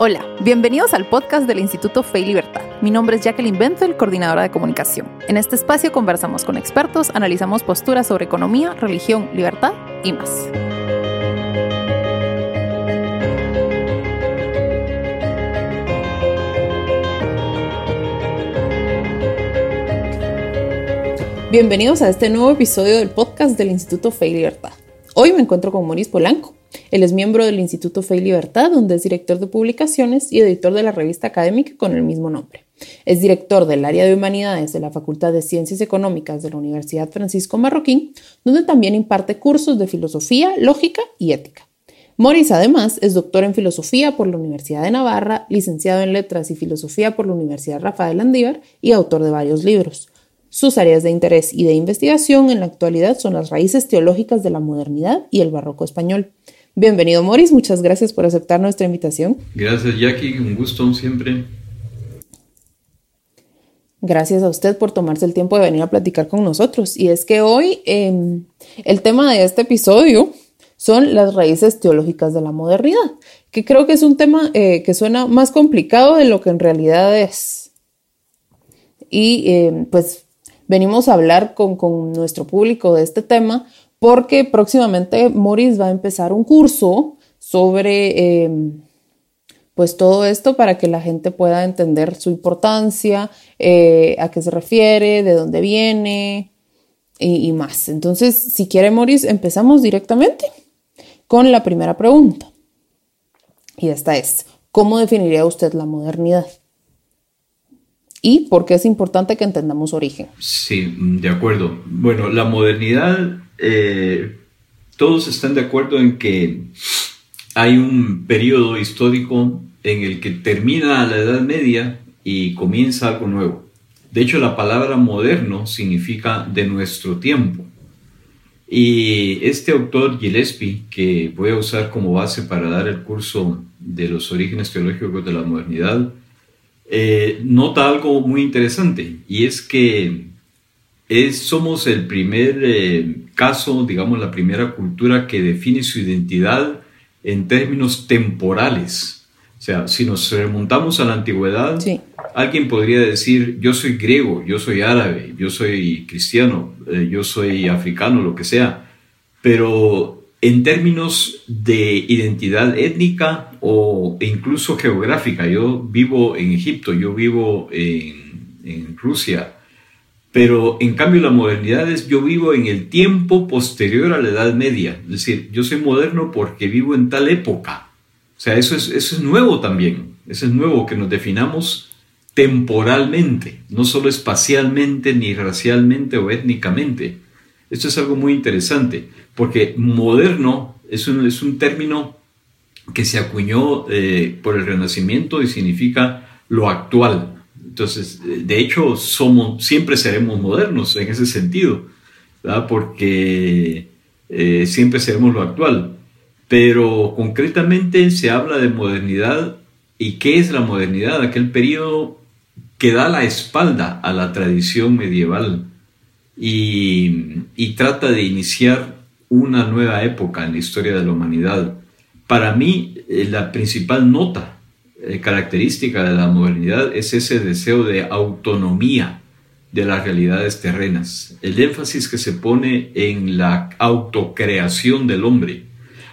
Hola, bienvenidos al podcast del Instituto Fe y Libertad. Mi nombre es Jacqueline Benzel, coordinadora de comunicación. En este espacio conversamos con expertos, analizamos posturas sobre economía, religión, libertad y más. Bienvenidos a este nuevo episodio del podcast del Instituto Fe y Libertad. Hoy me encuentro con Maurice Polanco. Él es miembro del Instituto Fe y Libertad, donde es director de publicaciones y editor de la revista académica con el mismo nombre. Es director del área de humanidades de la Facultad de Ciencias Económicas de la Universidad Francisco Marroquín, donde también imparte cursos de filosofía, lógica y ética. Morris además es doctor en filosofía por la Universidad de Navarra, licenciado en letras y filosofía por la Universidad Rafael Andívar y autor de varios libros. Sus áreas de interés y de investigación en la actualidad son las raíces teológicas de la modernidad y el barroco español. Bienvenido, Morris. Muchas gracias por aceptar nuestra invitación. Gracias, Jackie. Un gusto siempre. Gracias a usted por tomarse el tiempo de venir a platicar con nosotros. Y es que hoy em, el tema de este episodio son las raíces teológicas de la modernidad, que creo que es un tema eh, que suena más complicado de lo que en realidad es. Y em, pues venimos a hablar con, con nuestro público de este tema porque próximamente Morris va a empezar un curso sobre em, pues todo esto para que la gente pueda entender su importancia, eh, a qué se refiere, de dónde viene y, y más. Entonces, si quiere Morris, empezamos directamente con la primera pregunta. Y esta es, ¿cómo definiría usted la modernidad? y por qué es importante que entendamos origen. Sí, de acuerdo. Bueno, la modernidad eh, todos están de acuerdo en que hay un periodo histórico en el que termina la Edad Media y comienza algo nuevo. De hecho, la palabra moderno significa de nuestro tiempo. Y este autor Gillespie, que voy a usar como base para dar el curso de los orígenes teológicos de la modernidad, eh, nota algo muy interesante y es que es, somos el primer eh, caso, digamos, la primera cultura que define su identidad en términos temporales. O sea, si nos remontamos a la antigüedad, alguien podría decir, yo soy griego, yo soy árabe, yo soy cristiano, eh, yo soy africano, lo que sea. Pero en términos de identidad étnica o incluso geográfica, yo vivo en Egipto, yo vivo en, en Rusia, pero en cambio la modernidad es yo vivo en el tiempo posterior a la Edad Media. Es decir, yo soy moderno porque vivo en tal época. O sea, eso es, eso es nuevo también. Eso es nuevo que nos definamos temporalmente, no solo espacialmente, ni racialmente o étnicamente. Esto es algo muy interesante, porque moderno es un, es un término que se acuñó eh, por el Renacimiento y significa lo actual, entonces, de hecho, somos, siempre seremos modernos en ese sentido, porque eh, siempre seremos lo actual. Pero concretamente se habla de modernidad y qué es la modernidad, aquel periodo que da la espalda a la tradición medieval y, trata de iniciar una nueva época en la historia de la humanidad. Para mí, eh, la principal nota eh, característica de la modernidad es ese deseo de autonomía de las realidades terrenas, el énfasis que se pone en la autocreación del hombre.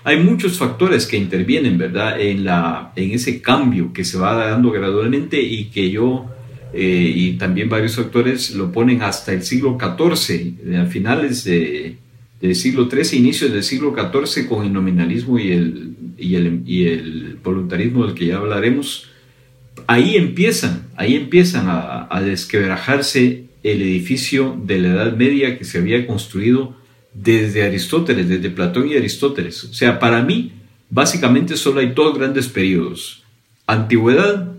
Hay muchos factores que intervienen, ¿verdad?, en, la, en ese cambio que se va dando gradualmente y que yo eh, y también varios factores lo ponen hasta el siglo XIV, a finales de, del siglo XIII, inicios del siglo XIV, con el nominalismo y el, y el, voluntarismo del que ya hablaremos, ahí empiezan, ahí empiezan a, a desquebrajarse el edificio de la Edad Media que se había construido desde Aristóteles, desde Platón y Aristóteles. O sea, para mí, básicamente solo hay dos grandes periodos, antigüedad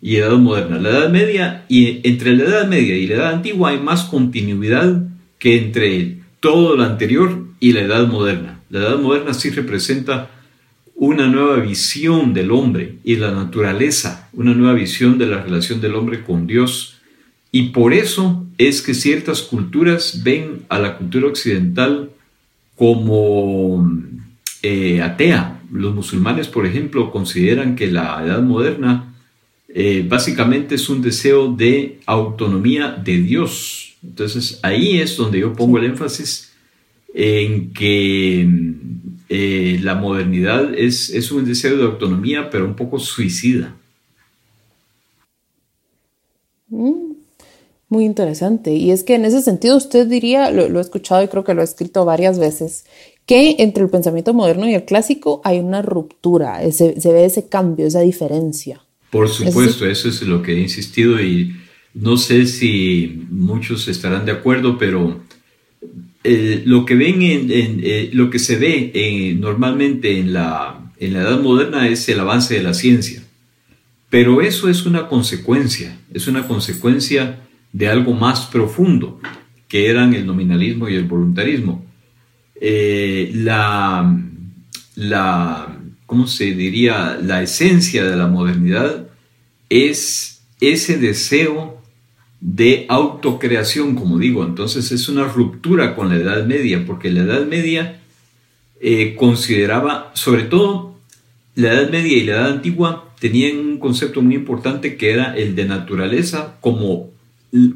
y edad moderna. La Edad Media, y entre la Edad Media y la Edad Antigua hay más continuidad que entre todo lo anterior y la Edad Moderna. La Edad Moderna sí representa una nueva visión del hombre y la naturaleza, una nueva visión de la relación del hombre con Dios. Y por eso es que ciertas culturas ven a la cultura occidental como eh, atea, los musulmanes, por ejemplo, consideran que la edad moderna eh, básicamente es un deseo de autonomía de Dios. Entonces ahí es donde yo pongo el énfasis en que eh, la modernidad es, es un deseo de autonomía, pero un poco suicida. Mm, muy interesante. Y es que en ese sentido usted diría, lo, he escuchado y creo que lo he escrito varias veces, que entre el pensamiento moderno y el clásico hay una ruptura, se, ve ese cambio, esa diferencia. Por supuesto, eso es lo que he insistido y no sé si muchos estarán de acuerdo, pero eh, lo que ven en, eh, lo que se ve eh, normalmente en la, en la edad moderna es el avance de la ciencia. Pero eso es una consecuencia, es una consecuencia de algo más profundo, que eran el nominalismo y el voluntarismo. la, la, ¿cómo se diría? La esencia de la modernidad es ese deseo de autocreación, como digo. Entonces es una ruptura con la Edad Media, porque la Edad Media eh, consideraba, sobre todo, la Edad Media y la Edad Antigua tenían un concepto muy importante que era el de naturaleza como,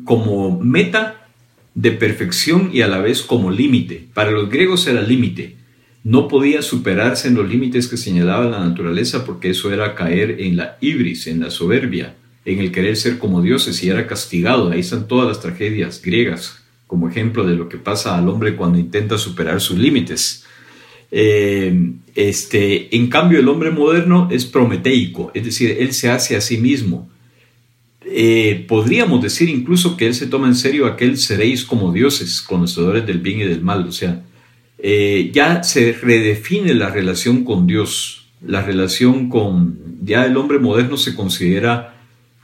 como meta de perfección y a la vez como límite. Para los griegos era límite. No podía superarse en los límites que señalaba la naturaleza porque eso era caer en la ibris, en la soberbia en el querer ser como dioses y era castigado. Ahí están todas las tragedias griegas como ejemplo de lo que pasa al hombre cuando intenta superar sus límites. Eh, este, en cambio, el hombre moderno es prometeico, es decir, él se hace a sí mismo. Eh, podríamos decir incluso que él se toma en serio aquel seréis como dioses, conocedores del bien y del mal. O sea, eh, ya se redefine la relación con Dios, la relación con, ya el hombre moderno se considera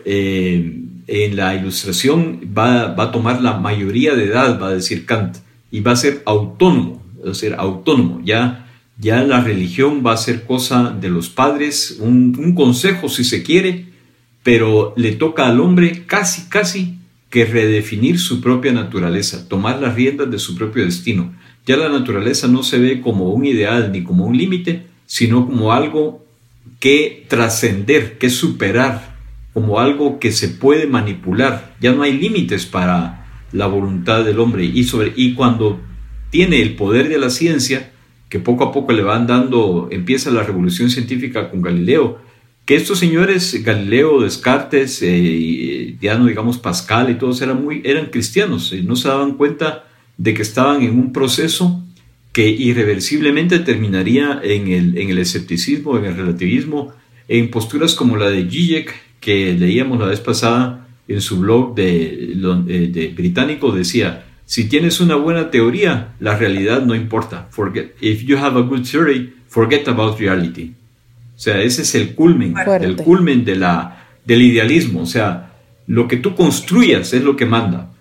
eh, en la ilustración va, a tomar la mayoría de edad, va a decir Kant, y va a ser autónomo, a ser autónomo. Ya, ya la religión va a ser cosa de los padres, un, consejo si se quiere, pero le toca al hombre casi, casi que redefinir su propia naturaleza, tomar las riendas de su propio destino. Ya la naturaleza no se ve como un ideal ni como un límite, sino como algo que trascender, que superar, como algo que se puede manipular. Ya no hay límites para la voluntad del hombre. Y, sobre, y cuando tiene el poder de la ciencia, que poco a poco le van dando, empieza la revolución científica con Galileo, que estos señores, Galileo, Descartes, eh, ya no digamos Pascal y todos eran, muy, eran cristianos, y no se daban cuenta de que estaban en un proceso que irreversiblemente terminaría en el, en el escepticismo, en el relativismo, en posturas como la de Zizek, que leíamos la vez pasada en su blog de, de, británico decía, si tienes una buena teoría, la realidad no importa. Forget, if you have a good theory, forget about reality. O sea, ese es el culmen, el culmen de la, del idealismo. O sea, lo que tú construyas es lo que manda.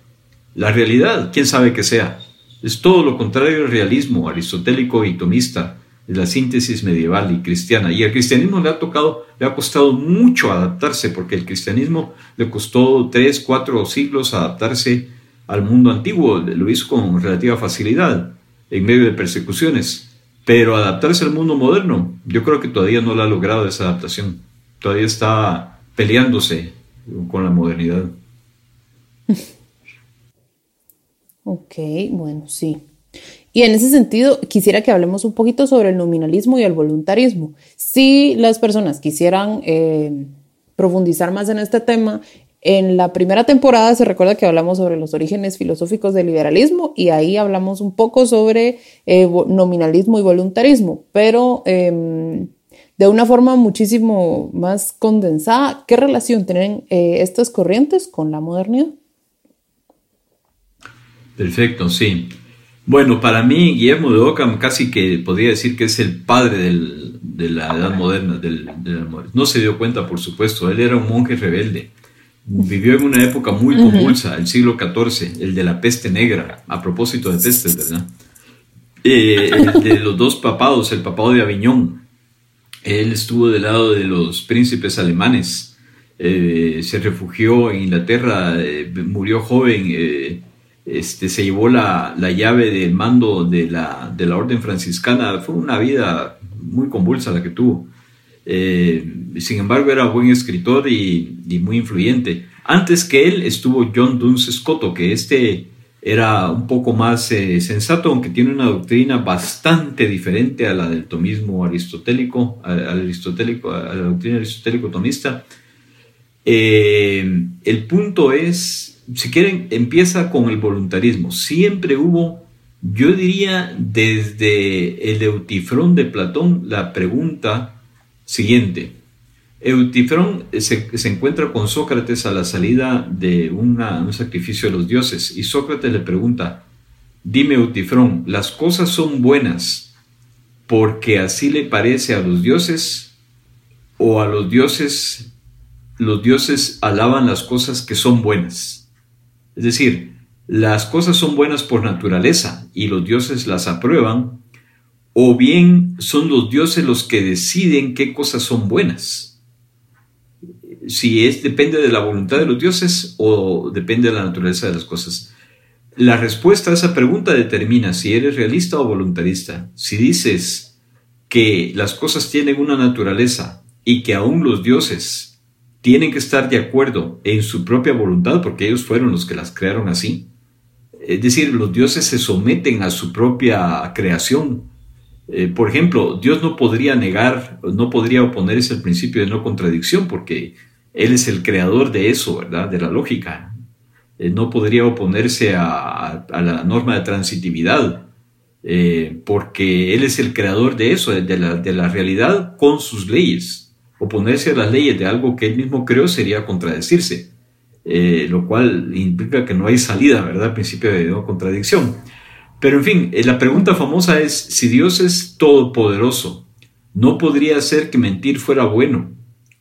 La realidad, quién sabe qué sea. Es todo lo contrario del realismo aristotélico y tomista la síntesis medieval y cristiana. Y al cristianismo le ha tocado, le ha costado mucho adaptarse, porque el cristianismo le costó tres, cuatro siglos adaptarse al mundo antiguo, lo hizo con relativa facilidad, en medio de persecuciones. Pero adaptarse al mundo moderno, yo creo que todavía no lo ha logrado esa adaptación. Todavía está peleándose con la modernidad. Ok, bueno, sí. Y en ese sentido, quisiera que hablemos un poquito sobre el nominalismo y el voluntarismo. Si las personas quisieran eh, profundizar más en este tema, en la primera temporada se recuerda que hablamos sobre los orígenes filosóficos del liberalismo y ahí hablamos un poco sobre eh, nominalismo y voluntarismo, pero em, de una forma muchísimo más condensada, ¿qué relación tienen eh, estas corrientes con la modernidad? Perfecto, sí. Bueno, para mí Guillermo de Ockham casi que podría decir que es el padre de la edad moderna. Del, no se dio cuenta, por supuesto, él era un monje rebelde. Vivió en una época muy convulsa, el siglo XIV, el de la peste negra, a propósito de pestes, ¿verdad? Eh, de los dos papados, el papado de Aviñón. Él estuvo del lado de los príncipes alemanes, eh, se refugió en Inglaterra, eh, murió joven este, se llevó la, llave del mando de la, de la orden franciscana. Fue una vida muy convulsa la que tuvo. Eh, sin embargo, era buen escritor y, muy influyente. Antes que él estuvo John Duns Scotto, que este era un poco más eh, sensato, aunque tiene una doctrina bastante diferente a la del tomismo aristotélico, al aristotélico a la doctrina aristotélico-tomista. Eh, el punto es, si quieren, empieza con el voluntarismo. Siempre hubo, yo diría, desde el Eutifrón de Platón, la pregunta siguiente. Eutifrón se, encuentra con Sócrates a la salida de un sacrificio de los dioses y Sócrates le pregunta, dime Eutifrón, ¿las cosas son buenas porque así le parece a los dioses o a los dioses, los dioses alaban las cosas que son buenas? Es decir, las cosas son buenas por naturaleza y los dioses las aprueban o bien son los dioses los que deciden qué cosas son buenas si es depende de la voluntad de los dioses o depende de la naturaleza de las cosas. La respuesta a esa pregunta determina si eres realista o voluntarista. Si dices que las cosas tienen una naturaleza y que aún los dioses tienen que estar de acuerdo en su propia voluntad porque ellos fueron los que las crearon así. Es decir, los dioses se someten a su propia creación. Eh, por ejemplo, Dios no podría negar, no podría oponerse al principio de no contradicción porque él es el creador de eso, ¿verdad? De la lógica. no podría oponerse a, la norma de transitividad, eh, porque Él es el creador de eso, de la, realidad con sus leyes. Oponerse a las leyes de algo que Él mismo creó sería contradecirse, eh, lo cual implica que no hay salida, ¿verdad? Principio de no contradicción. Pero en fin, eh, la pregunta famosa es, si Dios es todopoderoso, ¿no podría ser que mentir fuera bueno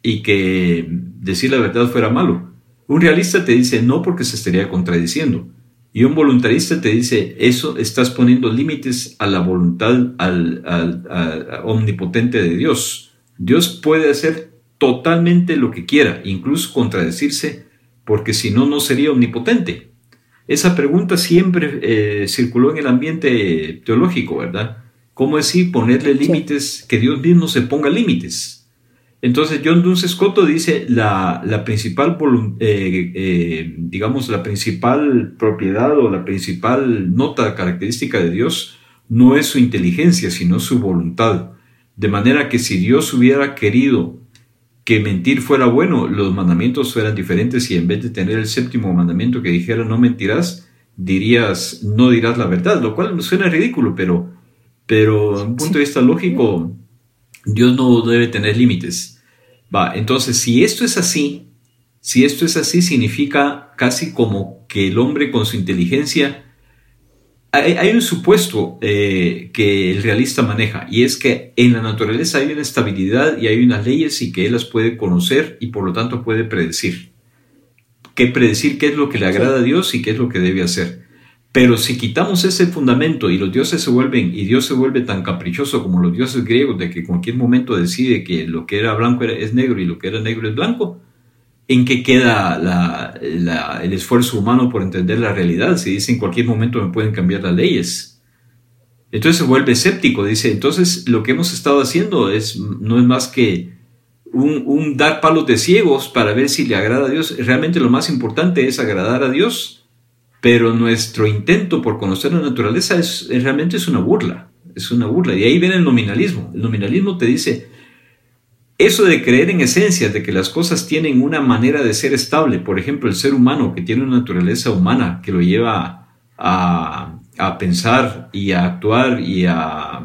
y que decir la verdad fuera malo. Un realista te dice no porque se estaría contradiciendo. Y un voluntarista te dice, eso estás poniendo límites a la voluntad al, omnipotente de Dios. Dios puede hacer totalmente lo que quiera, incluso contradecirse, porque si no, no sería omnipotente. Esa pregunta siempre eh, circuló en el ambiente teológico, ¿verdad? ¿Cómo decir ponerle límites, que Dios mismo se ponga límites? Entonces John Duns Scotto dice la, la principal, eh, eh, digamos, la principal propiedad o la principal nota característica de Dios no es su inteligencia, sino su voluntad. De manera que si Dios hubiera querido que mentir fuera bueno, los mandamientos fueran diferentes y en vez de tener el séptimo mandamiento que dijera no mentirás, dirías no dirás la verdad, lo cual suena ridículo, pero, pero desde un punto de vista lógico, Dios no debe tener límites. Va, entonces si esto es así, si esto es así, significa casi como que el hombre con su inteligencia... Hay, un supuesto eh, que el realista maneja y es que en la naturaleza hay una estabilidad y hay unas leyes y que él las puede conocer y por lo tanto puede predecir. Que predecir qué es lo que le agrada a Dios y qué es lo que debe hacer. Pero si quitamos ese fundamento y los dioses se vuelven, y Dios se vuelve tan caprichoso como los dioses griegos, de que en cualquier momento decide que lo que era blanco es negro y lo que era negro es blanco, ¿en qué queda el esfuerzo humano por entender la realidad? Si dice en cualquier momento me pueden cambiar las leyes. Entonces se vuelve escéptico, dice, entonces lo que hemos estado haciendo es, no es más que un, dar palos de ciegos para ver si le agrada a Dios. Realmente lo más importante es agradar a Dios pero nuestro intento por conocer la naturaleza es, realmente es una burla, es una burla. Y ahí viene el nominalismo. El nominalismo te dice, eso de creer en esencias, de que las cosas tienen una manera de ser estable, por ejemplo, el ser humano que tiene una naturaleza humana que lo lleva a, pensar y a actuar y a,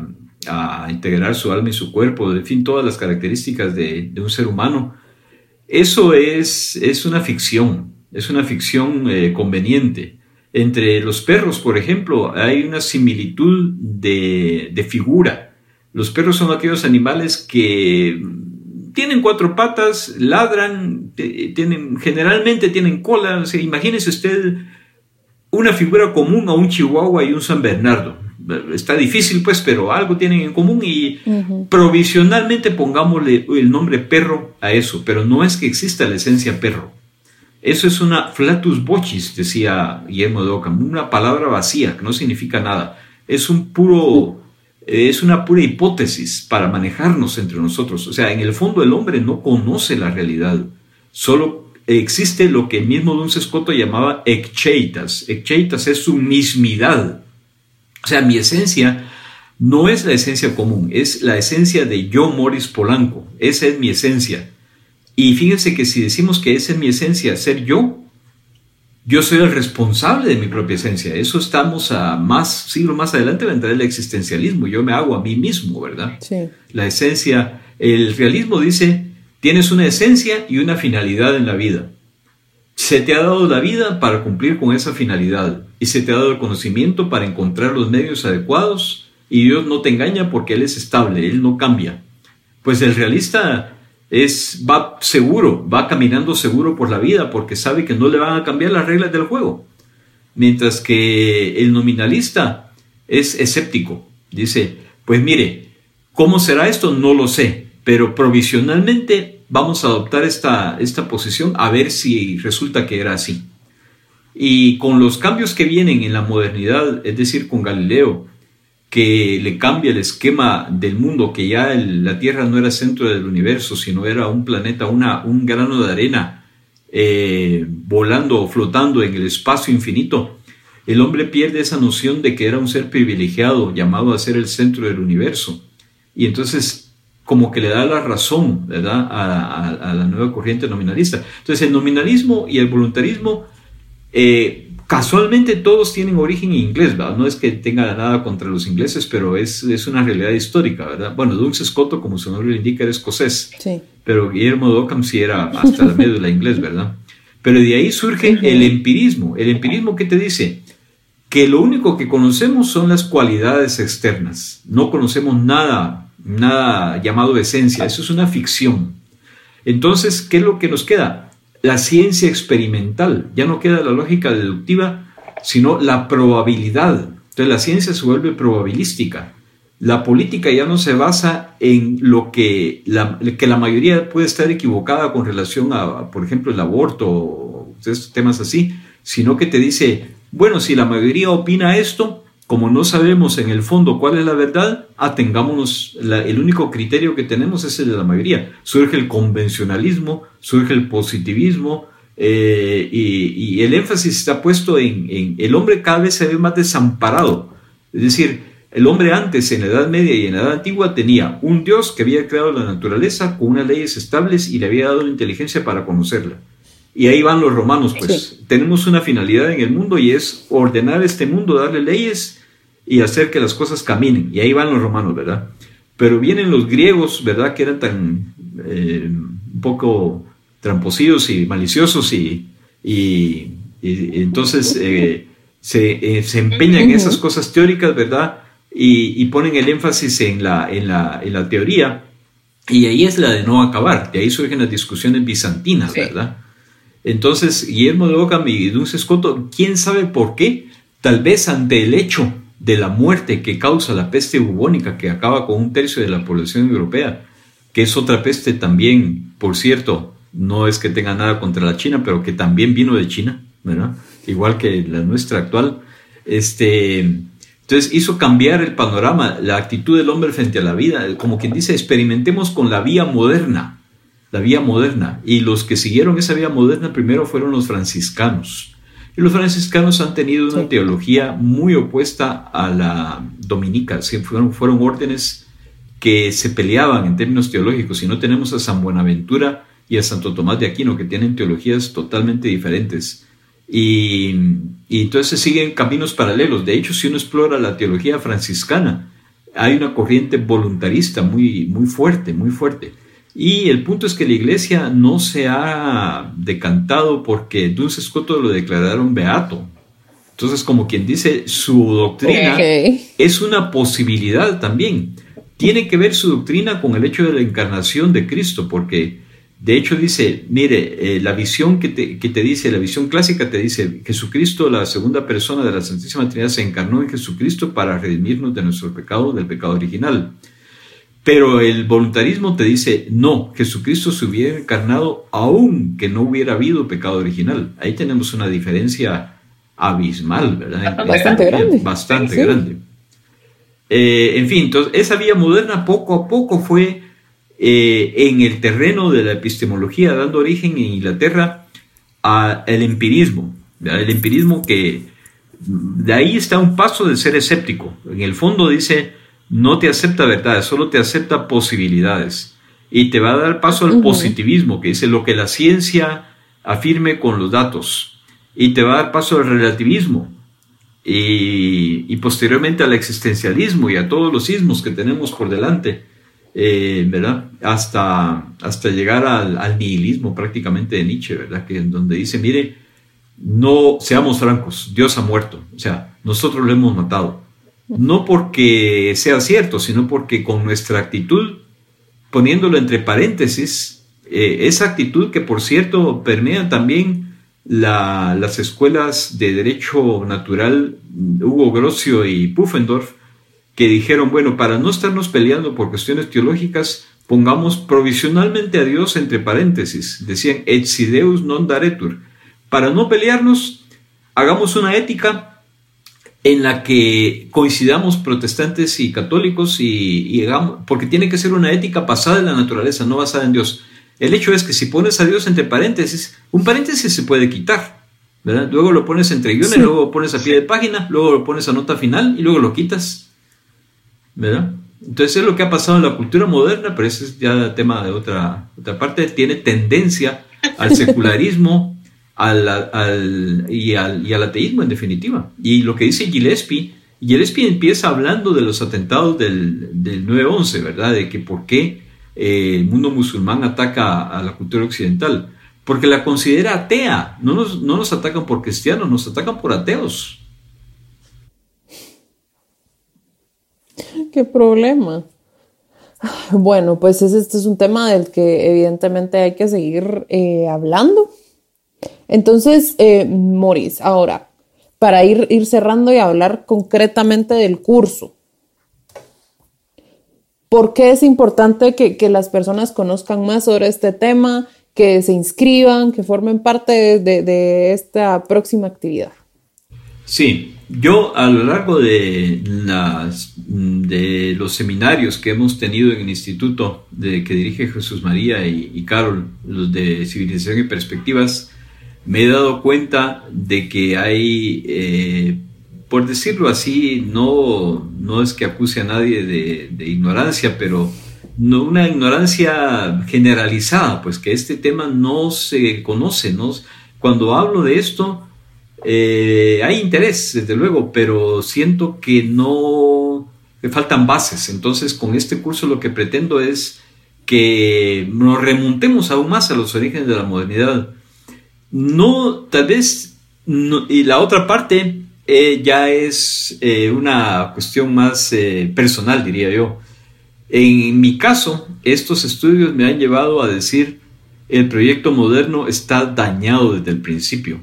integrar su alma y su cuerpo, en fin, todas las características de, un ser humano, eso es, es una ficción, es una ficción eh, conveniente. Entre los perros, por ejemplo, hay una similitud de, figura. Los perros son aquellos animales que tienen cuatro patas, ladran, tienen, generalmente tienen cola. imagínese usted una figura común a un chihuahua y un San Bernardo. Está difícil, pues, pero algo tienen en común y provisionalmente pongámosle el nombre perro a eso, pero no es que exista la esencia perro. Eso es una flatus vocis, decía Guillermo de Ockham, una palabra vacía que no significa nada. Es un puro, es una pura hipótesis para manejarnos entre nosotros. O sea, en el fondo el hombre no conoce la realidad, solo existe lo que el mismo Don Scotto llamaba ekcheitas. Ekcheitas es su mismidad. O sea, mi esencia no es la esencia común, es la esencia de yo, Morris Polanco. Esa es mi esencia. Y fíjense que si decimos que esa es mi esencia, ser yo, yo soy el responsable de mi propia esencia. Eso estamos a más siglo más adelante entrar el existencialismo. Yo me hago a mí mismo, ¿verdad? Sí. La esencia, el realismo dice, tienes una esencia y una finalidad en la vida. Se te ha dado la vida para cumplir con esa finalidad y se te ha dado el conocimiento para encontrar los medios adecuados y Dios no te engaña porque Él es estable, Él no cambia. Pues el realista es, va seguro, va caminando seguro por la vida porque sabe que no le van a cambiar las reglas del juego. Mientras que el nominalista es escéptico. Dice, pues mire, ¿cómo será esto? No lo sé, pero provisionalmente vamos a adoptar esta, esta posición a ver si resulta que era así. Y con los cambios que vienen en la modernidad, es decir, con Galileo, que le cambia el esquema del mundo, que ya la Tierra no era centro del universo, sino era un planeta, una, un grano de arena eh, volando o flotando en el espacio infinito, el hombre pierde esa noción de que era un ser privilegiado llamado a ser el centro del universo. Y entonces como que le da la razón ¿verdad? A, la nueva corriente nominalista. Entonces el nominalismo y el voluntarismo eh, Casualmente todos tienen origen en inglés, ¿verdad? No es que tenga nada contra los ingleses, pero es, es una realidad histórica, ¿verdad? Bueno, Dulce Scotto, como su nombre lo indica, era escocés. Sí. Pero Guillermo de Ockham sí era hasta la médula inglés, ¿verdad? Pero de ahí surge el empirismo. ¿El empirismo qué te dice? Que lo único que conocemos son las cualidades externas. No conocemos nada, nada llamado esencia. Eso es una ficción. Entonces, ¿qué es lo que nos queda? La ciencia experimental, ya no queda la lógica deductiva, sino la probabilidad. Entonces la ciencia se vuelve probabilística. La política ya no se basa en lo que la, que la mayoría puede estar equivocada con relación a, por ejemplo, el aborto o temas así, sino que te dice, bueno, si la mayoría opina esto, como no sabemos en el fondo cuál es la verdad, atengámonos, el único criterio que tenemos es el de la mayoría. Surge el convencionalismo, surge el positivismo, eh, y, el énfasis está puesto en, en, el hombre cada vez se ve más desamparado. Es decir, el hombre antes, en la Edad Media y en la Edad Antigua, tenía un Dios que había creado la naturaleza con unas leyes estables y le había dado la inteligencia para conocerla. Y ahí van los romanos, pues tenemos una finalidad en el mundo y es ordenar este mundo, darle leyes y hacer que las cosas caminen. Y ahí van los romanos, ¿verdad? Pero vienen los griegos, ¿verdad? Que eran tan eh, un poco tramposidos y maliciosos y, y, entonces eh, se, eh, se, empeñan en esas cosas teóricas, ¿verdad? Y, y, ponen el énfasis en la, en, la, en la teoría. Y ahí es la de no acabar. De ahí surgen las discusiones bizantinas, ¿verdad? Entonces, Guillermo de Ockham y Duns Scotto, ¿quién sabe por qué? Tal vez ante el hecho de la muerte que causa la peste bubónica, que acaba con un tercio de la población europea, que es otra peste también, por cierto, no es que tenga nada contra la China, pero que también vino de China, ¿verdad? Igual que la nuestra actual. Este, entonces hizo cambiar el panorama, la actitud del hombre frente a la vida, como quien dice, experimentemos con la vía moderna la vía moderna. Y los que siguieron esa vía moderna primero fueron los franciscanos. Y los franciscanos han tenido una teología muy opuesta a la dominica. Fueron, fueron órdenes que se peleaban en términos teológicos. Y no tenemos a San Buenaventura y a Santo Tomás de Aquino, que tienen teologías totalmente diferentes. Y, y entonces siguen caminos paralelos. De hecho, si uno explora la teología franciscana, hay una corriente voluntarista muy, muy fuerte, muy fuerte. Y el punto es que la iglesia no se ha decantado porque Duns Scotto lo declararon beato. Entonces, como quien dice, su doctrina es una posibilidad también. Tiene que ver su doctrina con el hecho de la encarnación de Cristo, porque de hecho dice, mire, eh, la visión que te, que te, dice, la visión clásica te dice, Jesucristo, la segunda persona de la Santísima Trinidad, se encarnó en Jesucristo para redimirnos de nuestro pecado, del pecado original. Pero el voluntarismo te dice, no, Jesucristo se hubiera encarnado aun que no hubiera habido pecado original. Ahí tenemos una diferencia abismal, ¿verdad? Bastante grande. Bastante grande. Eh, en fin, entonces esa vía moderna poco a poco fue eh, en el terreno de la epistemología, dando origen en Inglaterra al empirismo. El empirismo que de ahí está un paso de ser escéptico. En el fondo dice, no te acepta verdades, solo te acepta posibilidades. Y te va a dar paso al positivismo, que dice lo que la ciencia afirme con los datos. Y te va a dar paso al relativismo. Y, posteriormente al existencialismo y a todos los sismos que tenemos por delante, eh, ¿verdad? Hasta, hasta llegar al, nihilismo prácticamente de Nietzsche, ¿verdad? Que en donde dice, mire, no seamos francos, Dios ha muerto, o sea, nosotros lo hemos matado. No porque sea cierto, sino porque con nuestra actitud, poniéndolo entre paréntesis, eh, esa actitud que por cierto permea también las escuelas de derecho natural, Hugo Grocio y Pufendorf, que dijeron, bueno, para no estarnos peleando por cuestiones teológicas, pongamos provisionalmente a Dios entre paréntesis. Decían, et si Deus non daretur para no pelearnos, hagamos una ética en la que coincidamos protestantes y católicos y, porque tiene que ser una ética basada en la naturaleza, no basada en Dios. El hecho es que si pones a Dios entre paréntesis, un paréntesis se puede quitar, ¿verdad? Luego lo pones entre guiones, luego lo pones a pie de página, luego lo pones a nota final y luego lo quitas, ¿verdad? Entonces es lo que ha pasado en la cultura moderna, pero ese es ya tema de otra, otra parte, tiene tendencia al secularismo al, y, al, y, al, ateísmo en definitiva. Y lo que dice Gillespie, Gillespie empieza hablando de los atentados del, del 9-11, ¿verdad? De que por qué eh, el mundo musulmán ataca a la cultura occidental. Porque la considera atea. No nos, no nos atacan por cristianos, nos atacan por ateos. ¿Qué problema? Bueno, pues este es un tema del que evidentemente hay que seguir eh, hablando entonces, eh, Maurice, ahora, para ir, ir cerrando y hablar concretamente del curso, ¿por qué es importante que, las personas conozcan más sobre este tema, que se inscriban, que formen parte de, esta próxima actividad? Sí, yo a lo largo de, las, de los seminarios que hemos tenido en el instituto de, que dirige Jesús María y Carol, los de civilización y perspectivas, me he dado cuenta de que hay, eh, por decirlo así, no, no es que acuse a nadie de, ignorancia, pero no una ignorancia generalizada, pues que este tema no se conoce. ¿no? Cuando hablo de esto, eh, hay interés, desde luego, pero siento que no, faltan bases. Entonces, con este curso lo que pretendo es que nos remontemos aún más a los orígenes de la modernidad no, tal vez, y la otra parte eh, ya es eh, una cuestión más eh, personal, diría yo. En mi caso, estos estudios me han llevado a decir, el proyecto moderno está dañado desde el principio,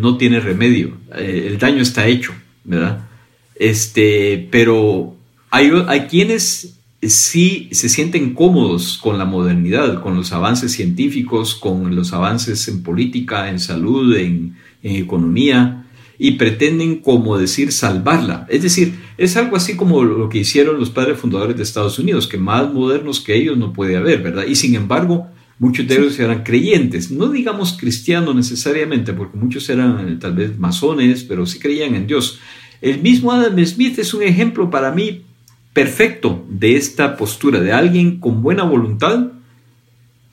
no tiene remedio, el daño está hecho, ¿verdad? Este, pero hay, hay quienes sí se sienten cómodos con la modernidad, con los avances científicos, con los avances en política, en salud, en, economía, y pretenden, como decir, salvarla. Es decir, es algo así como lo que hicieron los padres fundadores de Estados Unidos, que más modernos que ellos no puede haber, ¿verdad? Y sin embargo, muchos de ellos eran creyentes, no digamos cristianos necesariamente, porque muchos eran eh, tal vez masones, pero sí creían en Dios. El mismo Adam Smith es un ejemplo para mí perfecto de esta postura, de alguien con buena voluntad,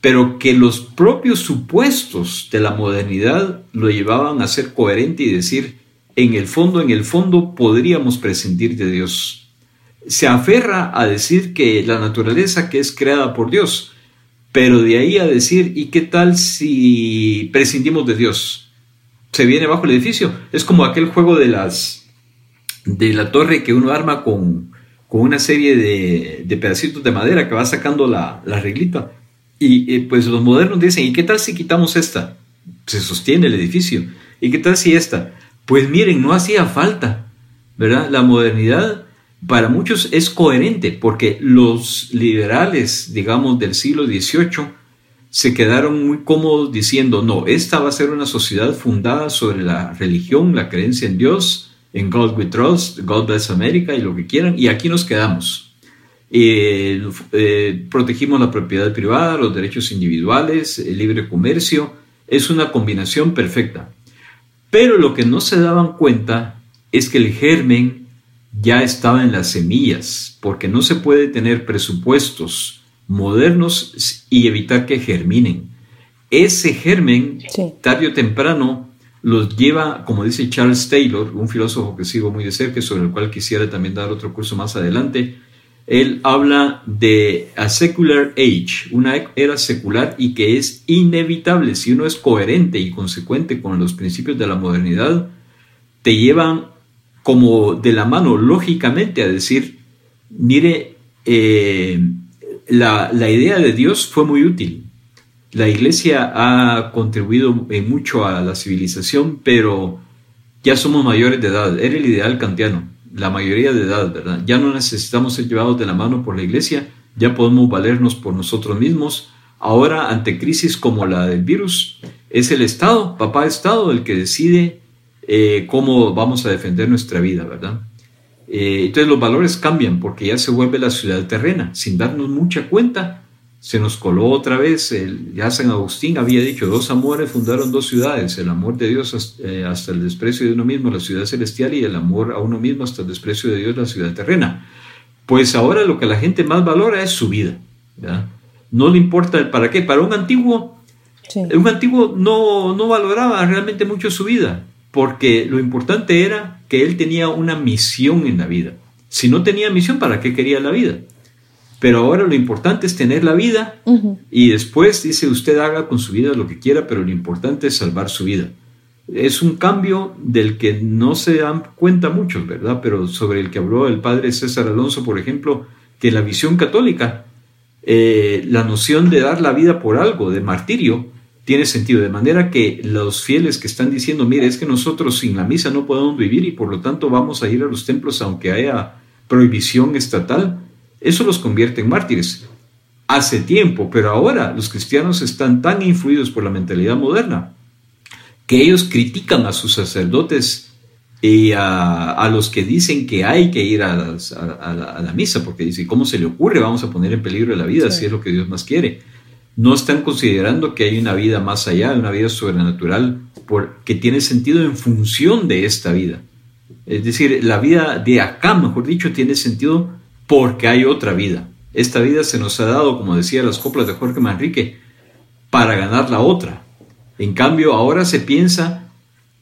pero que los propios supuestos de la modernidad lo llevaban a ser coherente y decir, en el fondo, en el fondo podríamos prescindir de Dios. Se aferra a decir que la naturaleza que es creada por Dios, pero de ahí a decir, ¿y qué tal si prescindimos de Dios? Se viene bajo el edificio. Es como aquel juego de las de la torre que uno arma con, con una serie de, pedacitos de madera que va sacando la, la reglita. Y pues los modernos dicen, ¿y qué tal si quitamos esta? Se sostiene el edificio. ¿Y qué tal si esta? Pues miren, no hacía falta, ¿verdad? La modernidad para muchos es coherente porque los liberales, digamos, del siglo XVIII se quedaron muy cómodos diciendo, no, esta va a ser una sociedad fundada sobre la religión, la creencia en Dios, en God We Trust, God Bless America y lo que quieran, y aquí nos quedamos. Eh, eh, protegimos la propiedad privada, los derechos individuales, el libre comercio, es una combinación perfecta. Pero lo que no se daban cuenta es que el germen ya estaba en las semillas, porque no se puede tener presupuestos modernos y evitar que germinen. Ese germen, tarde o temprano, los lleva, como dice Charles Taylor, un filósofo que sigo muy de cerca, sobre el cual quisiera también dar otro curso más adelante, él habla de a secular age, una era secular y que es inevitable. Si uno es coherente y consecuente con los principios de la modernidad, te llevan como de la mano lógicamente a decir, mire, eh, la, la idea de Dios fue muy útil. La iglesia ha contribuido mucho a la civilización, pero ya somos mayores de edad. Era el ideal kantiano la mayoría de edad, ¿verdad? Ya no necesitamos ser llevados de la mano por la iglesia, ya podemos valernos por nosotros mismos. Ahora, ante crisis como la del virus, es el Estado, papá Estado, el que decide eh, cómo vamos a defender nuestra vida, ¿verdad? Eh, entonces los valores cambian porque ya se vuelve la ciudad terrena, sin darnos mucha cuenta se nos coló otra vez, el, ya San Agustín había dicho, dos amores fundaron dos ciudades, el amor de Dios eh, hasta, el desprecio de uno mismo, la ciudad celestial, y el amor a uno mismo hasta el desprecio de Dios, la ciudad terrena. Pues ahora lo que la gente más valora es su vida. No le importa el para qué. Para un antiguo, un antiguo no, no valoraba realmente mucho su vida, porque lo importante era que él tenía una misión en la vida. Si no tenía misión, ¿para qué quería la vida? Pero ahora lo importante es tener la vida y después dice usted haga con su vida lo que quiera, pero lo importante es salvar su vida. Es un cambio del que no se dan cuenta muchos, ¿verdad? Pero sobre el que habló el padre César Alonso, por ejemplo, que la visión católica, eh, la noción de dar la vida por algo, de martirio, tiene sentido. De manera que los fieles que están diciendo, mire, es que nosotros sin la misa no podemos vivir y por lo tanto vamos a ir a los templos aunque haya prohibición estatal, eso los convierte en mártires. Hace tiempo, pero ahora los cristianos están tan influidos por la mentalidad moderna que ellos critican a sus sacerdotes y a, los que dicen que hay que ir a, la, misa, porque dicen, ¿cómo se le ocurre? Vamos a poner en peligro la vida si es lo que Dios más quiere. No están considerando que hay una vida más allá, una vida sobrenatural que tiene sentido en función de esta vida. Es decir, la vida de acá, mejor dicho, tiene sentido porque hay otra vida. Esta vida se nos ha dado, como decía las coplas de Jorge Manrique, para ganar la otra. En cambio, ahora se piensa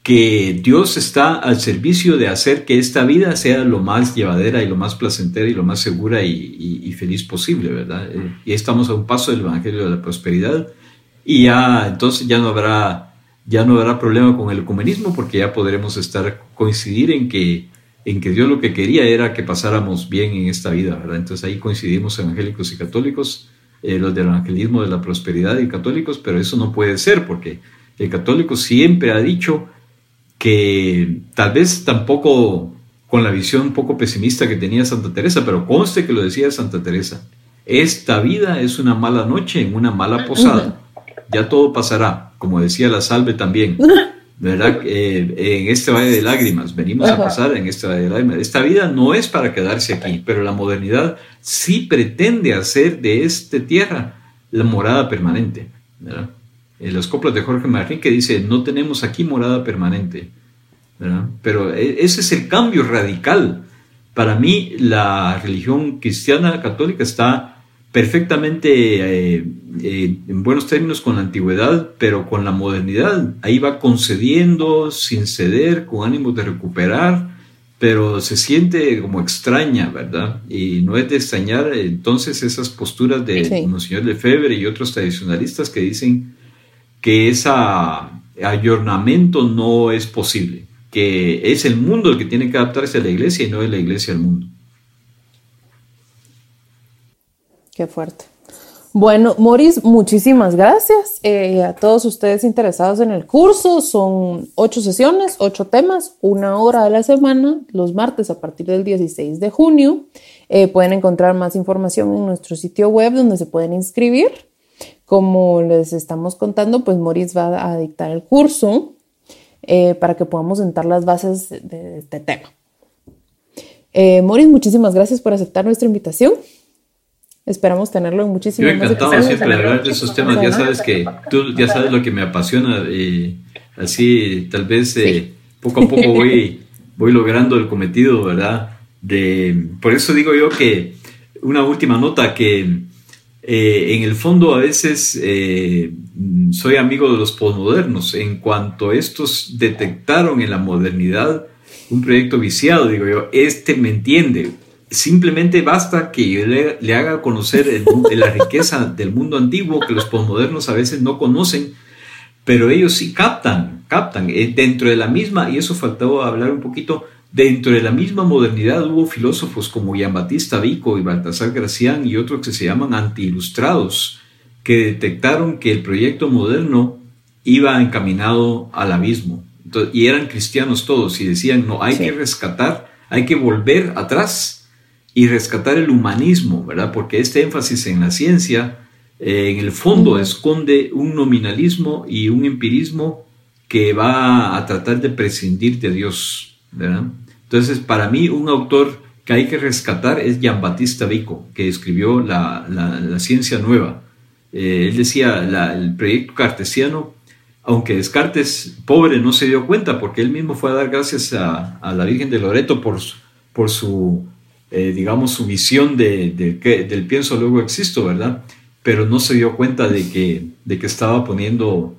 que Dios está al servicio de hacer que esta vida sea lo más llevadera y lo más placentera y lo más segura y, feliz posible, ¿verdad? Eh, y estamos a un paso del Evangelio de la Prosperidad y ya entonces ya no habrá ya no habrá problema con el ecumenismo porque ya podremos estar coincidir en que en que Dios lo que quería era que pasáramos bien en esta vida, ¿verdad? Entonces ahí coincidimos evangélicos y católicos, eh, los del evangelismo de la prosperidad y católicos, pero eso no puede ser porque el católico siempre ha dicho que tal vez tampoco con la visión un poco pesimista que tenía Santa Teresa, pero conste que lo decía Santa Teresa, esta vida es una mala noche en una mala posada, ya todo pasará, como decía la salve también. ¿verdad? Eh, en este valle de lágrimas, venimos a pasar en este valle de lágrimas. Esta vida no es para quedarse aquí, pero la modernidad sí pretende hacer de esta tierra la morada permanente, ¿verdad? En los coplas de Jorge que dice, no tenemos aquí morada permanente, ¿verdad? Pero e, ese es el cambio radical. Para mí, la religión cristiana católica está perfectamente eh, eh, en buenos términos con la antigüedad, pero con la modernidad. Ahí va concediendo sin ceder, con ánimo de recuperar, pero se siente como extraña, ¿verdad? Y no es de extrañar entonces esas posturas de sí. Monseñor Lefebvre y otros tradicionalistas que dicen que ese ayornamiento no es posible, que es el mundo el que tiene que adaptarse a la iglesia y no es la iglesia al mundo. Qué fuerte. Bueno, Moris, muchísimas gracias eh, a todos ustedes interesados en el curso. Son ocho sesiones, ocho temas, una hora a la semana, los martes a partir del 16 de junio. Eh, pueden encontrar más información en nuestro sitio web donde se pueden inscribir. Como les estamos contando, pues Moris va a dictar el curso eh, para que podamos sentar las bases de este tema. Eh, Moris, muchísimas gracias por aceptar nuestra invitación. Esperamos tenerlo en muchísimas Yo encantado siempre de hablar de esos temas. Ya sabes que tú ya sabes lo que me apasiona. y así tal vez eh, poco a poco voy, voy logrando el cometido, ¿verdad? De, por eso digo yo que una última nota que eh, en el fondo a veces eh, soy amigo de los posmodernos. En cuanto estos detectaron en la modernidad un proyecto viciado, digo yo, este me entiende simplemente basta que yo le, haga conocer la riqueza del mundo antiguo que los posmodernos a veces no conocen, pero ellos sí captan, captan. Eh, dentro de la misma, y eso faltaba hablar un poquito, dentro de la misma modernidad hubo filósofos como Battista Vico y Baltasar Gracián y otros que se llaman anti-ilustrados, que detectaron que el proyecto moderno iba encaminado al abismo. y eran cristianos todos y decían, no, hay que rescatar, hay que volver atrás y rescatar el humanismo, ¿verdad? Porque este énfasis en la ciencia, eh, en el fondo, esconde un nominalismo y un empirismo que va a tratar de prescindir de Dios, ¿verdad? Entonces, para mí, un autor que hay que rescatar es Gian Battista Vico, que escribió La, la, Ciencia Nueva. Eh, él decía, el proyecto cartesiano, aunque Descartes, pobre, no se dio cuenta, porque él mismo fue a dar gracias a, a la Virgen de Loreto por, por su eh, digamos, su visión de, del pienso luego existo, ¿verdad? Pero no se dio cuenta de que, de que estaba poniendo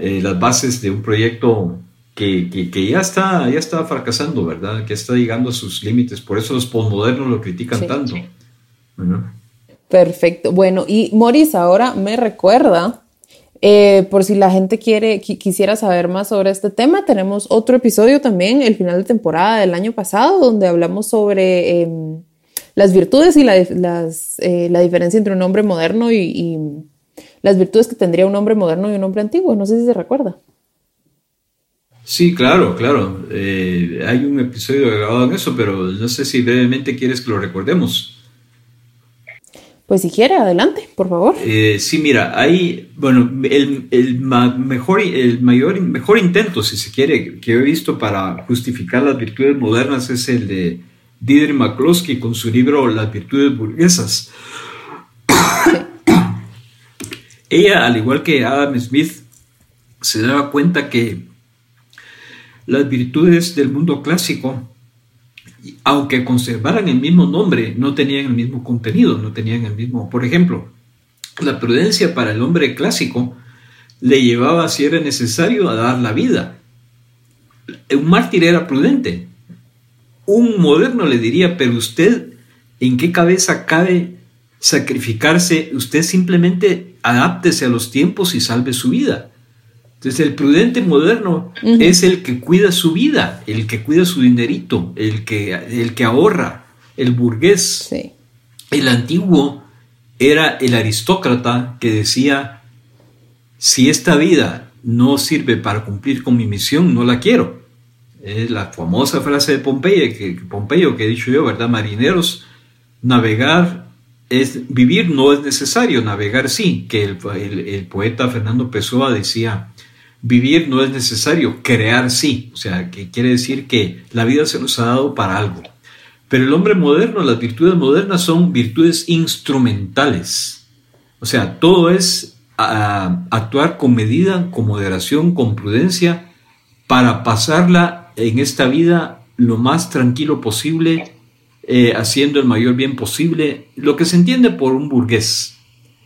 eh, las bases de un proyecto que, que, ya, está, ya está fracasando, ¿verdad? Que está llegando a sus límites. Por eso los postmodernos lo critican tanto. Perfecto. Bueno, y Moris ahora me recuerda eh, por si la gente quiere, quisiera saber más sobre este tema, tenemos otro episodio también, el final de temporada del año pasado, donde hablamos sobre em, las virtudes y la, eh, la, diferencia entre un hombre moderno y, las virtudes que tendría un hombre moderno y un hombre antiguo. No sé si se recuerda. Sí, claro, claro. Eh, hay un episodio grabado en eso, pero no sé si brevemente quieres que lo recordemos. Pues si quiere, adelante, por favor. Eh, sí, mira, hay, bueno, el, mejor, el mayor, mejor intento, si se quiere, que he visto para justificar las virtudes modernas es el de Dieter McCloskey con su libro Las virtudes burguesas. Ella, al igual que Adam Smith, se daba cuenta que las virtudes del mundo clásico aunque conservaran el mismo nombre, no tenían el mismo contenido, no tenían el mismo. Por ejemplo, la prudencia para el hombre clásico le llevaba, si era necesario, a dar la vida. Un mártir era prudente. Un moderno le diría, pero usted, ¿en qué cabeza cabe sacrificarse? Usted simplemente adáptese a los tiempos y salve su vida. Entonces el prudente moderno es el que cuida su vida, el que cuida su dinerito, el que, el que ahorra, el burgués. El antiguo era el aristócrata que decía, si esta vida no sirve para cumplir con mi misión, no la quiero. Es la famosa frase de Pompeyo que, Pompeyo, que he dicho yo, ¿verdad? Marineros, navegar es, vivir no es necesario, navegar sí, que el, el poeta Fernando Pessoa decía, Vivir no es necesario, crear sí. O sea, que quiere decir que la vida se nos ha dado para algo. Pero el hombre moderno, las virtudes modernas son virtudes instrumentales. O sea, todo es actuar con medida, con moderación, con prudencia, para pasarla en esta vida lo más tranquilo posible, eh, haciendo el mayor bien posible, lo que se entiende por un burgués,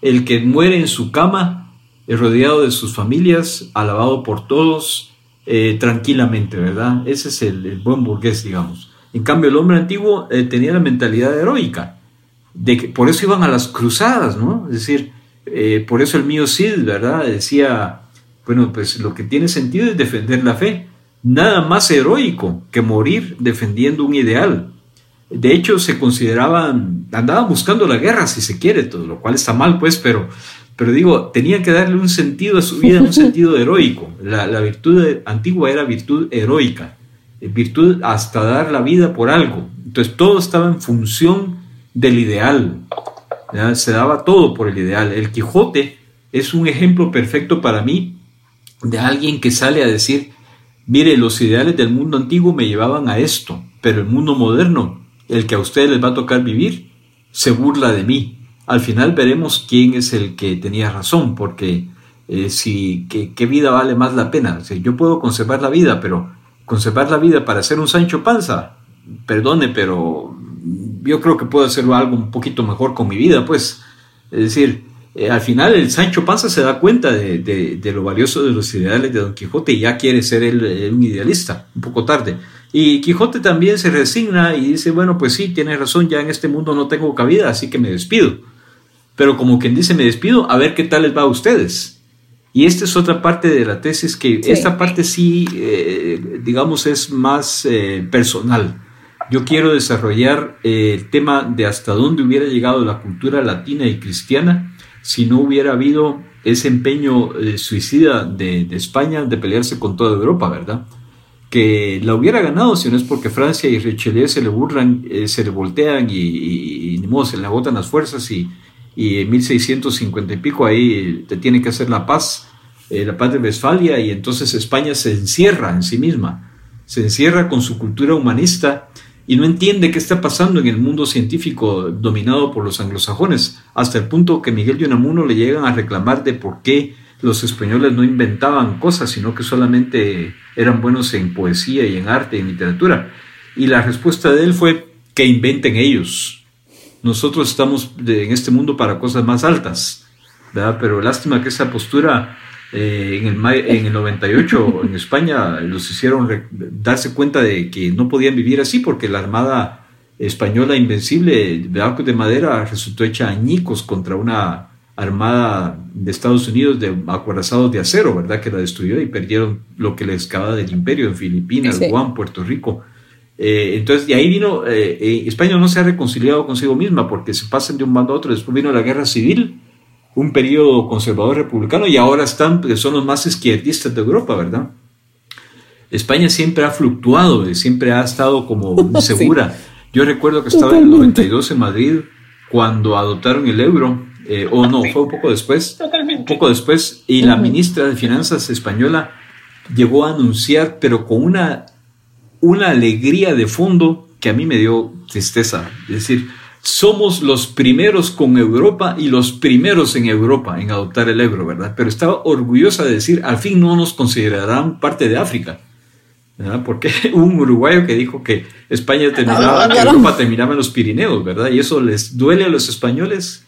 el que muere en su cama rodeado de sus familias, alabado por todos, eh, tranquilamente, ¿verdad? Ese es el, buen burgués, digamos. En cambio, el hombre antiguo eh, tenía la mentalidad heroica, de que, por eso iban a las cruzadas, ¿no? Es decir, eh, por eso el mío Cid, ¿verdad? Decía, bueno, pues lo que tiene sentido es defender la fe. Nada más heroico que morir defendiendo un ideal. De hecho, se consideraban, andaban buscando la guerra, si se quiere, todo lo cual está mal, pues, pero pero digo, tenían que darle un sentido a su vida, un sentido heroico. La, virtud antigua era virtud heroica, eh, virtud hasta dar la vida por algo. Entonces todo estaba en función del ideal. Se daba todo por el ideal. El Quijote es un ejemplo perfecto para mí de alguien que sale a decir, Mire, los ideales del mundo antiguo me llevaban a esto, pero el mundo moderno, el que a ustedes les va a tocar vivir, se burla de mí. Al final veremos quién es el que tenía razón, porque eh, si ¿qué, vida vale más la pena. yo puedo conservar la vida, pero conservar la vida para ser un Sancho Panza, perdone, pero yo creo que puedo hacer algo un poquito mejor con mi vida, pues. Es decir, eh, al final el Sancho Panza se da cuenta de, lo valioso de los ideales de Don Quijote y ya quiere ser él, un idealista, un poco tarde. Y Quijote también se resigna y dice, bueno, pues sí, tiene razón, ya en este mundo no tengo cabida, así que me despido. Pero como quien dice, me despido, a ver qué tal les va a ustedes. Y esta es otra parte de la tesis que esta parte sí, eh, digamos, es más eh, personal. Yo quiero desarrollar el tema de hasta dónde hubiera llegado la cultura latina y cristiana si no hubiera habido ese empeño eh, suicida de, España de pelearse con toda Europa, ¿verdad? Que la hubiera ganado si no es porque Francia y Richelieu se le burlan, eh, se le voltean y, ni modo, se le agotan las fuerzas y, y, en 1650 y pico ahí te tiene que hacer la paz, eh, la paz de Westfalia y entonces España se encierra en sí misma, se encierra con su cultura humanista y no entiende qué está pasando en el mundo científico dominado por los anglosajones, hasta el punto que Miguel de Unamuno le llegan a reclamar de por qué los españoles no inventaban cosas, sino que solamente eran buenos en poesía y en arte y en literatura. Y la respuesta de él fue que inventen ellos. Nosotros estamos en este mundo para cosas más altas, ¿verdad? pero lástima que esa postura eh, en, el, en el 98 en España los hicieron darse cuenta de que no podían vivir así porque la Armada Española Invencible de arcos de madera resultó hecha añicos contra una armada de Estados Unidos de acorazados de acero, ¿verdad? Que la destruyó y perdieron lo que les quedaba del imperio en Filipinas, Guam, Puerto Rico. Eh, entonces, de ahí vino, eh, España no se ha reconciliado consigo misma porque se pasan de un bando a otro. Después vino la guerra civil un periodo conservador republicano y ahora están, son los más izquierdistas de Europa, ¿verdad? España siempre ha fluctuado, siempre ha estado como segura. Yo recuerdo que estaba en el 92 en Madrid cuando adoptaron el euro, eh, o no, fue un poco después, un poco después, y la ministra de Finanzas española llegó a anunciar, pero con una, una alegría de fondo que a mí me dio tristeza. Es decir, somos los primeros con Europa y los primeros en Europa en adoptar el euro, ¿verdad? Pero estaba orgullosa de decir, al fin no nos considerarán parte de África, ¿verdad? Porque un uruguayo que dijo que España terminaba, que Europa terminaba en los Pirineos, ¿verdad? Y eso les duele a los españoles.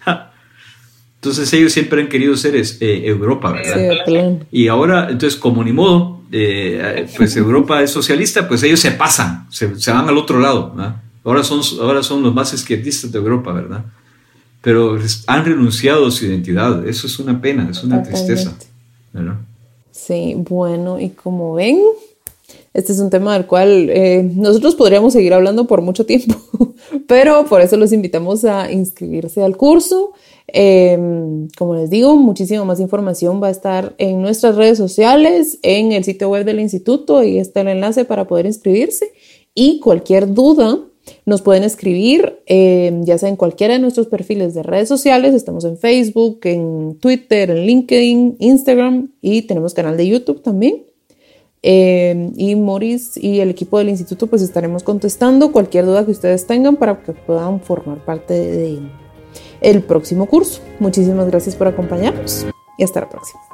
Entonces ellos siempre han querido ser eh, Europa, ¿verdad? Y ahora, entonces, como ni modo, eh, pues Europa es socialista, pues ellos se pasan, se, se van al otro lado, ¿verdad? Ahora son, ahora son los más izquierdistas de Europa, ¿verdad? Pero han renunciado a su identidad. Eso es una pena, es una tristeza. ¿verdad? Sí, bueno, y como ven, este es un tema del cual eh, nosotros podríamos seguir hablando por mucho tiempo, pero por eso los invitamos a inscribirse al curso. Em, como les digo, muchísima más información va a estar en nuestras redes sociales, en el sitio web del instituto, y está el enlace para poder inscribirse. Y cualquier duda, nos pueden escribir, eh, ya sea en cualquiera de nuestros perfiles de redes sociales. Estamos en Facebook, en Twitter, en LinkedIn, Instagram y tenemos canal de YouTube también. Eh, y Moris y el equipo del instituto pues estaremos contestando cualquier duda que ustedes tengan para que puedan formar parte del el próximo curso. Muchísimas gracias por acompañarnos y hasta la próxima.